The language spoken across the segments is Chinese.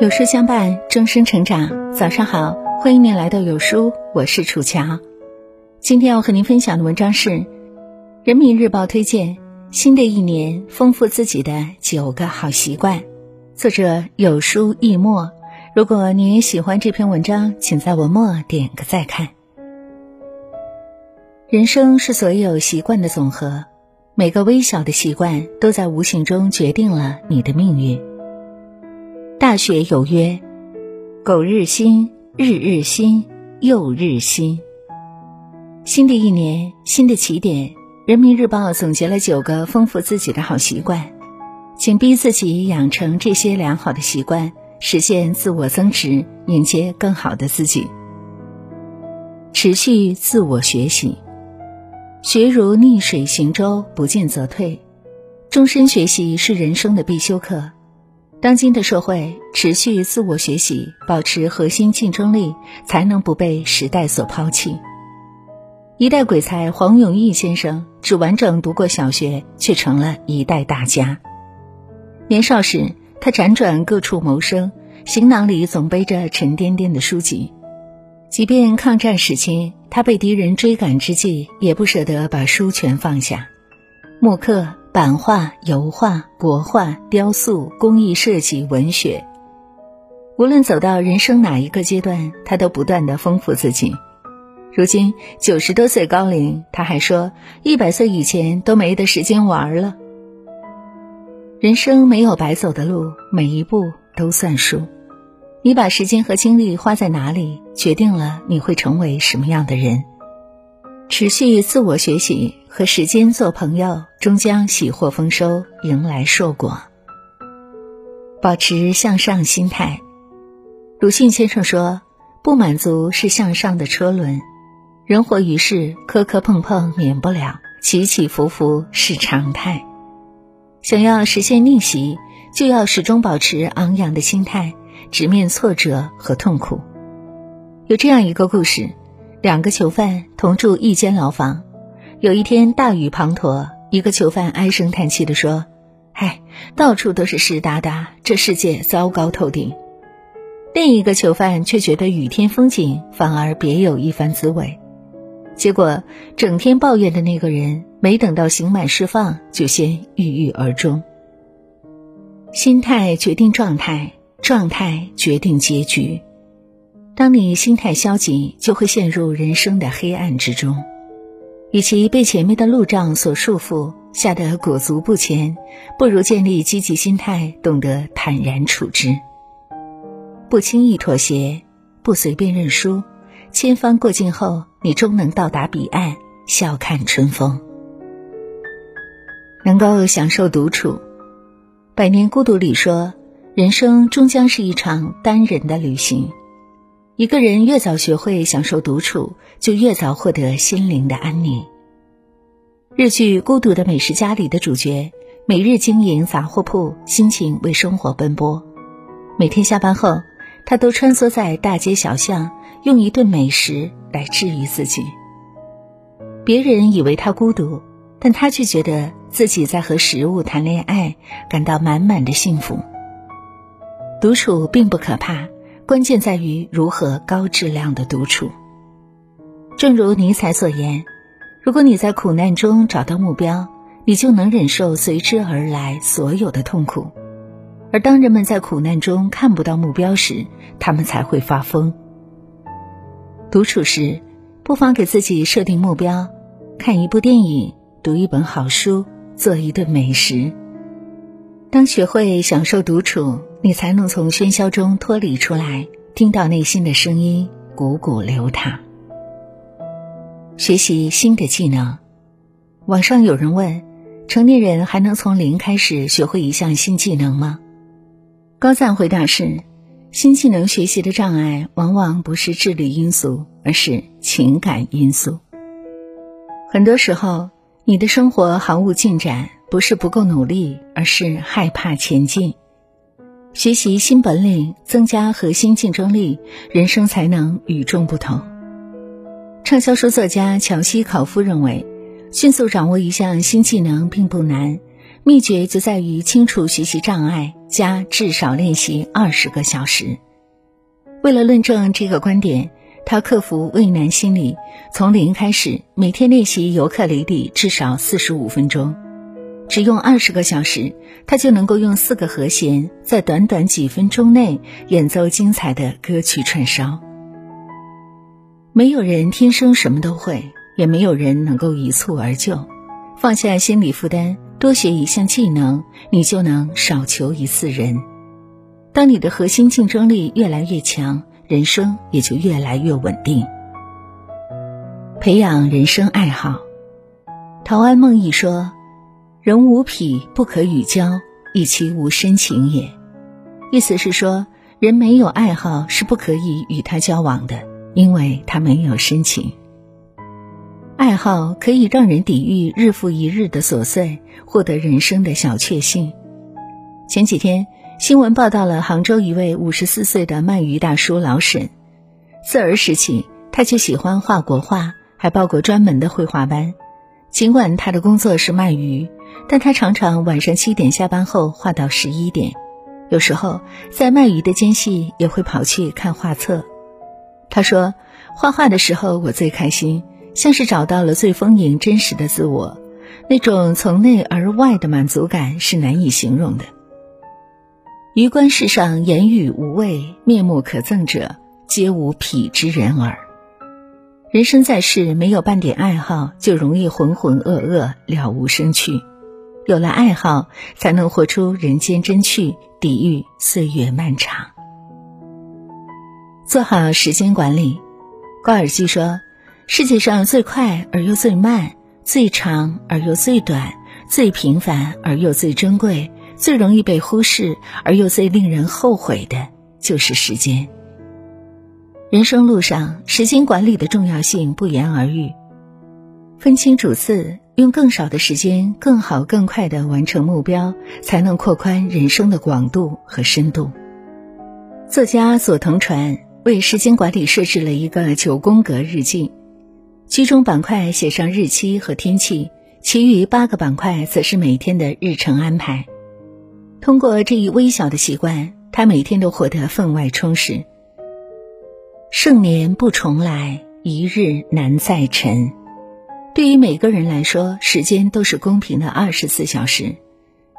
有书相伴，终身成长。早上好，欢迎您来到有书，我是楚乔。今天要和您分享的文章是《人民日报》推荐新的一年丰富自己的九个好习惯，作者有书易墨。如果你也喜欢这篇文章，请在文末点个再看。人生是所有习惯的总和，每个微小的习惯都在无形中决定了你的命运。大学有约：“苟日新，日日新，又日新。”新的一年，新的起点。人民日报总结了九个丰富自己的好习惯，请逼自己养成这些良好的习惯，实现自我增值，迎接更好的自己。持续自我学习，学如逆水行舟，不进则退。终身学习是人生的必修课。当今的社会，持续自我学习，保持核心竞争力，才能不被时代所抛弃。一代鬼才黄永义先生只完整读过小学，却成了一代大家。年少时，他辗转各处谋生，行囊里总背着沉甸甸的书籍。即便抗战时期，他被敌人追赶之际，也不舍得把书全放下。木刻。版画、油画、国画、雕塑、工艺设计、文学，无论走到人生哪一个阶段，他都不断的丰富自己。如今九十多岁高龄，他还说一百岁以前都没得时间玩了。人生没有白走的路，每一步都算数。你把时间和精力花在哪里，决定了你会成为什么样的人。持续自我学习和时间做朋友，终将喜获丰收，迎来硕果。保持向上心态。鲁迅先生说：“不满足是向上的车轮，人活于世，磕磕碰碰免不了，起起伏伏是常态。想要实现逆袭，就要始终保持昂扬的心态，直面挫折和痛苦。”有这样一个故事。两个囚犯同住一间牢房，有一天大雨滂沱，一个囚犯唉声叹气地说：“唉，到处都是湿哒哒，这世界糟糕透顶。”另一个囚犯却觉得雨天风景反而别有一番滋味。结果，整天抱怨的那个人没等到刑满释放，就先郁郁而终。心态决定状态，状态决定结局。当你心态消极，就会陷入人生的黑暗之中。与其被前面的路障所束缚，吓得裹足不前，不如建立积极心态，懂得坦然处之，不轻易妥协，不随便认输。千帆过尽后，你终能到达彼岸，笑看春风。能够享受独处，《百年孤独》里说，人生终将是一场单人的旅行。一个人越早学会享受独处，就越早获得心灵的安宁。日剧《孤独的美食家》里的主角，每日经营杂货铺，辛勤为生活奔波。每天下班后，他都穿梭在大街小巷，用一顿美食来治愈自己。别人以为他孤独，但他却觉得自己在和食物谈恋爱，感到满满的幸福。独处并不可怕。关键在于如何高质量的独处。正如尼采所言：“如果你在苦难中找到目标，你就能忍受随之而来所有的痛苦；而当人们在苦难中看不到目标时，他们才会发疯。”独处时，不妨给自己设定目标：看一部电影，读一本好书，做一顿美食。当学会享受独处。你才能从喧嚣中脱离出来，听到内心的声音，汩汩流淌。学习新的技能。网上有人问：成年人还能从零开始学会一项新技能吗？高赞回答是：新技能学习的障碍往往不是智力因素，而是情感因素。很多时候，你的生活毫无进展，不是不够努力，而是害怕前进。学习新本领，增加核心竞争力，人生才能与众不同。畅销书作家乔西考夫认为，迅速掌握一项新技能并不难，秘诀就在于清除学习障碍，加至少练习二十个小时。为了论证这个观点，他克服畏难心理，从零开始，每天练习尤克里里至少四十五分钟。只用二十个小时，他就能够用四个和弦，在短短几分钟内演奏精彩的歌曲串烧。没有人天生什么都会，也没有人能够一蹴而就。放下心理负担，多学一项技能，你就能少求一次人。当你的核心竞争力越来越强，人生也就越来越稳定。培养人生爱好，陶安梦忆说。人无癖不可与交，以其无深情也。意思是说，人没有爱好是不可以与他交往的，因为他没有深情。爱好可以让人抵御日复一日的琐碎，获得人生的小确幸。前几天新闻报道了杭州一位五十四岁的鳗鱼大叔老沈，自儿时起他就喜欢画国画，还报过专门的绘画班。尽管他的工作是卖鱼。但他常常晚上七点下班后画到十一点，有时候在卖鱼的间隙也会跑去看画册。他说：“画画的时候我最开心，像是找到了最丰盈真实的自我，那种从内而外的满足感是难以形容的。”于观世上言语无味，面目可憎者，皆无癖之人耳。人生在世，没有半点爱好，就容易浑浑噩噩，了无生趣。有了爱好，才能活出人间真趣，抵御岁月漫长。做好时间管理。高尔基说：“世界上最快而又最慢，最长而又最短，最平凡而又最珍贵，最容易被忽视而又最令人后悔的，就是时间。人生路上，时间管理的重要性不言而喻。分清主次。”用更少的时间，更好、更快的完成目标，才能扩宽人生的广度和深度。作家佐藤传为时间管理设置了一个九宫格日记，居中板块写上日期和天气，其余八个板块则是每天的日程安排。通过这一微小的习惯，他每天都活得分外充实。盛年不重来，一日难再晨。对于每个人来说，时间都是公平的二十四小时，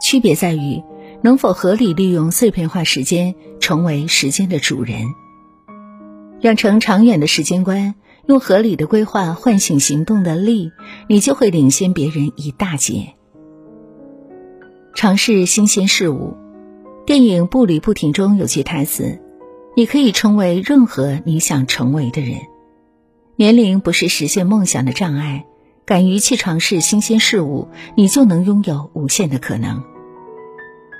区别在于能否合理利用碎片化时间，成为时间的主人。养成长远的时间观，用合理的规划唤醒行动的力，你就会领先别人一大截。尝试新鲜事物。电影《步履不停》中有句台词：“你可以成为任何你想成为的人。”年龄不是实现梦想的障碍。敢于去尝试新鲜事物，你就能拥有无限的可能。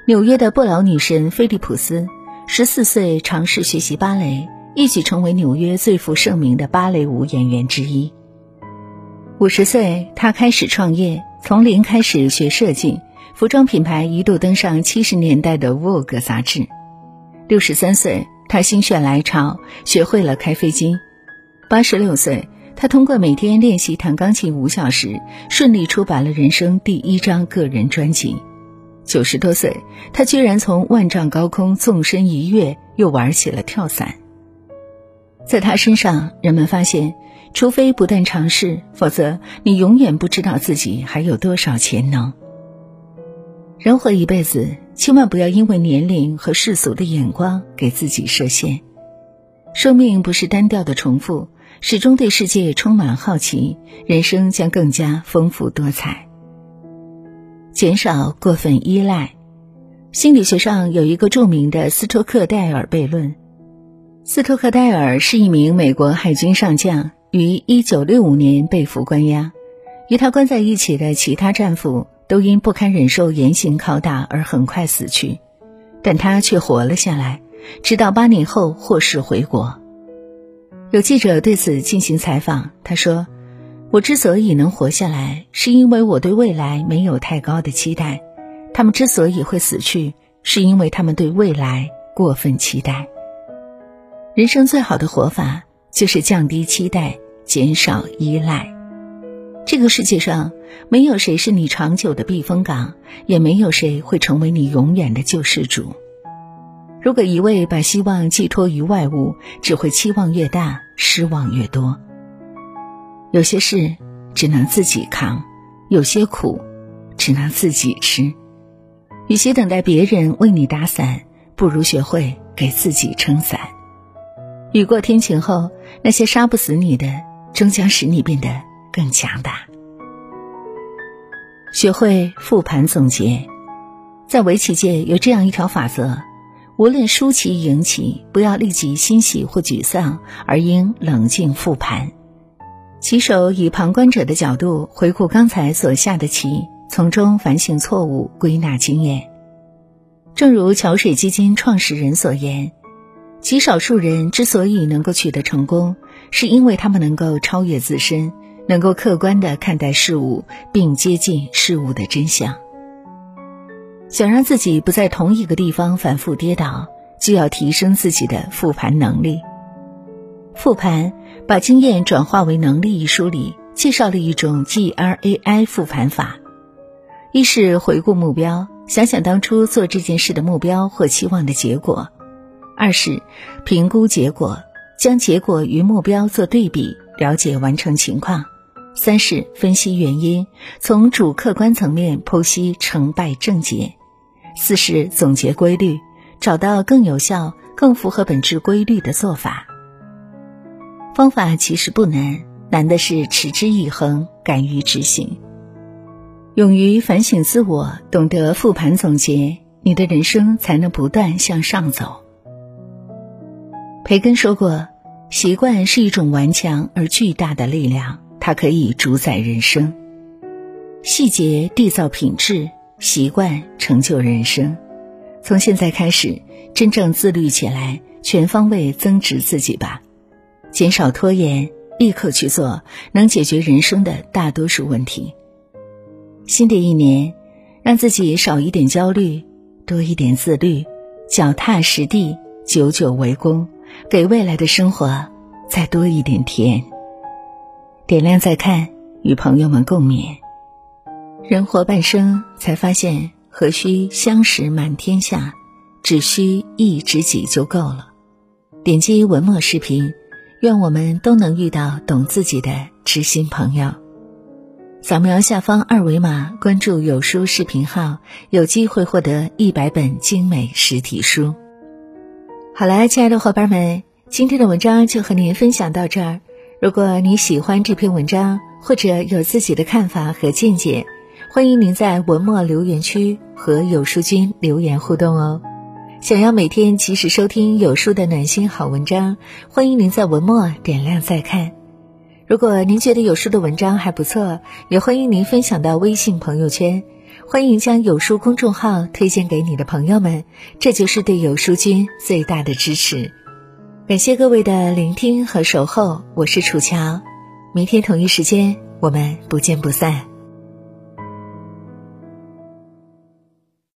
纽约的不老女神菲利普斯，十四岁尝试学习芭蕾，一举成为纽约最负盛名的芭蕾舞演员之一。五十岁，她开始创业，从零开始学设计，服装品牌一度登上七十年代的《Vogue》杂志。六十三岁，她心血来潮，学会了开飞机。八十六岁。他通过每天练习弹钢琴五小时，顺利出版了人生第一张个人专辑。九十多岁，他居然从万丈高空纵身一跃，又玩起了跳伞。在他身上，人们发现，除非不断尝试，否则你永远不知道自己还有多少潜能。人活一辈子，千万不要因为年龄和世俗的眼光给自己设限。生命不是单调的重复。始终对世界充满好奇，人生将更加丰富多彩。减少过分依赖。心理学上有一个著名的斯托克戴尔悖论。斯托克戴尔是一名美国海军上将，于1965年被俘关押。与他关在一起的其他战俘都因不堪忍受严刑拷打而很快死去，但他却活了下来，直到八年后获释回国。有记者对此进行采访，他说：“我之所以能活下来，是因为我对未来没有太高的期待；他们之所以会死去，是因为他们对未来过分期待。人生最好的活法，就是降低期待，减少依赖。这个世界上没有谁是你长久的避风港，也没有谁会成为你永远的救世主。如果一味把希望寄托于外物，只会期望越大，失望越多。有些事只能自己扛，有些苦只能自己吃。与其等待别人为你打伞，不如学会给自己撑伞。雨过天晴后，那些杀不死你的，终将使你变得更强大。学会复盘总结，在围棋界有这样一条法则：无论输棋赢棋，不要立即欣喜或沮丧，而应冷静复盘。棋手以旁观者的角度回顾刚才所下的棋，从中反省错误，归纳经验。正如桥水基金创始人所言。极少数人之所以能够取得成功，是因为他们能够超越自身，能够客观的看待事物，并接近事物的真相。想让自己不在同一个地方反复跌倒，就要提升自己的复盘能力。复盘把经验转化为能力一书里介绍了一种 G R A I 复盘法：一是回顾目标，想想当初做这件事的目标或期望的结果。二是评估结果，将结果与目标做对比，了解完成情况；三是分析原因，从主客观层面剖析成败症结；四是总结规律，找到更有效、更符合本质规律的做法。方法其实不难，难的是持之以恒，敢于执行，勇于反省自我，懂得复盘总结，你的人生才能不断向上走。培根说过：“习惯是一种顽强而巨大的力量，它可以主宰人生。细节缔造品质，习惯成就人生。从现在开始，真正自律起来，全方位增值自己吧。减少拖延，立刻去做，能解决人生的大多数问题。新的一年，让自己少一点焦虑，多一点自律，脚踏实地，久久为功。”给未来的生活再多一点甜。点亮再看，与朋友们共勉。人活半生，才发现何须相识满天下，只需一知己就够了。点击文末视频，愿我们都能遇到懂自己的知心朋友。扫描下方二维码，关注有书视频号，有机会获得一百本精美实体书。好了，亲爱的伙伴们，今天的文章就和您分享到这儿。如果你喜欢这篇文章，或者有自己的看法和见解，欢迎您在文末留言区和有书君留言互动哦。想要每天及时收听有书的暖心好文章，欢迎您在文末点亮再看。如果您觉得有书的文章还不错，也欢迎您分享到微信朋友圈。欢迎将有书公众号推荐给你的朋友们，这就是对有书君最大的支持。感谢各位的聆听和守候，我是楚乔，明天同一时间我们不见不散。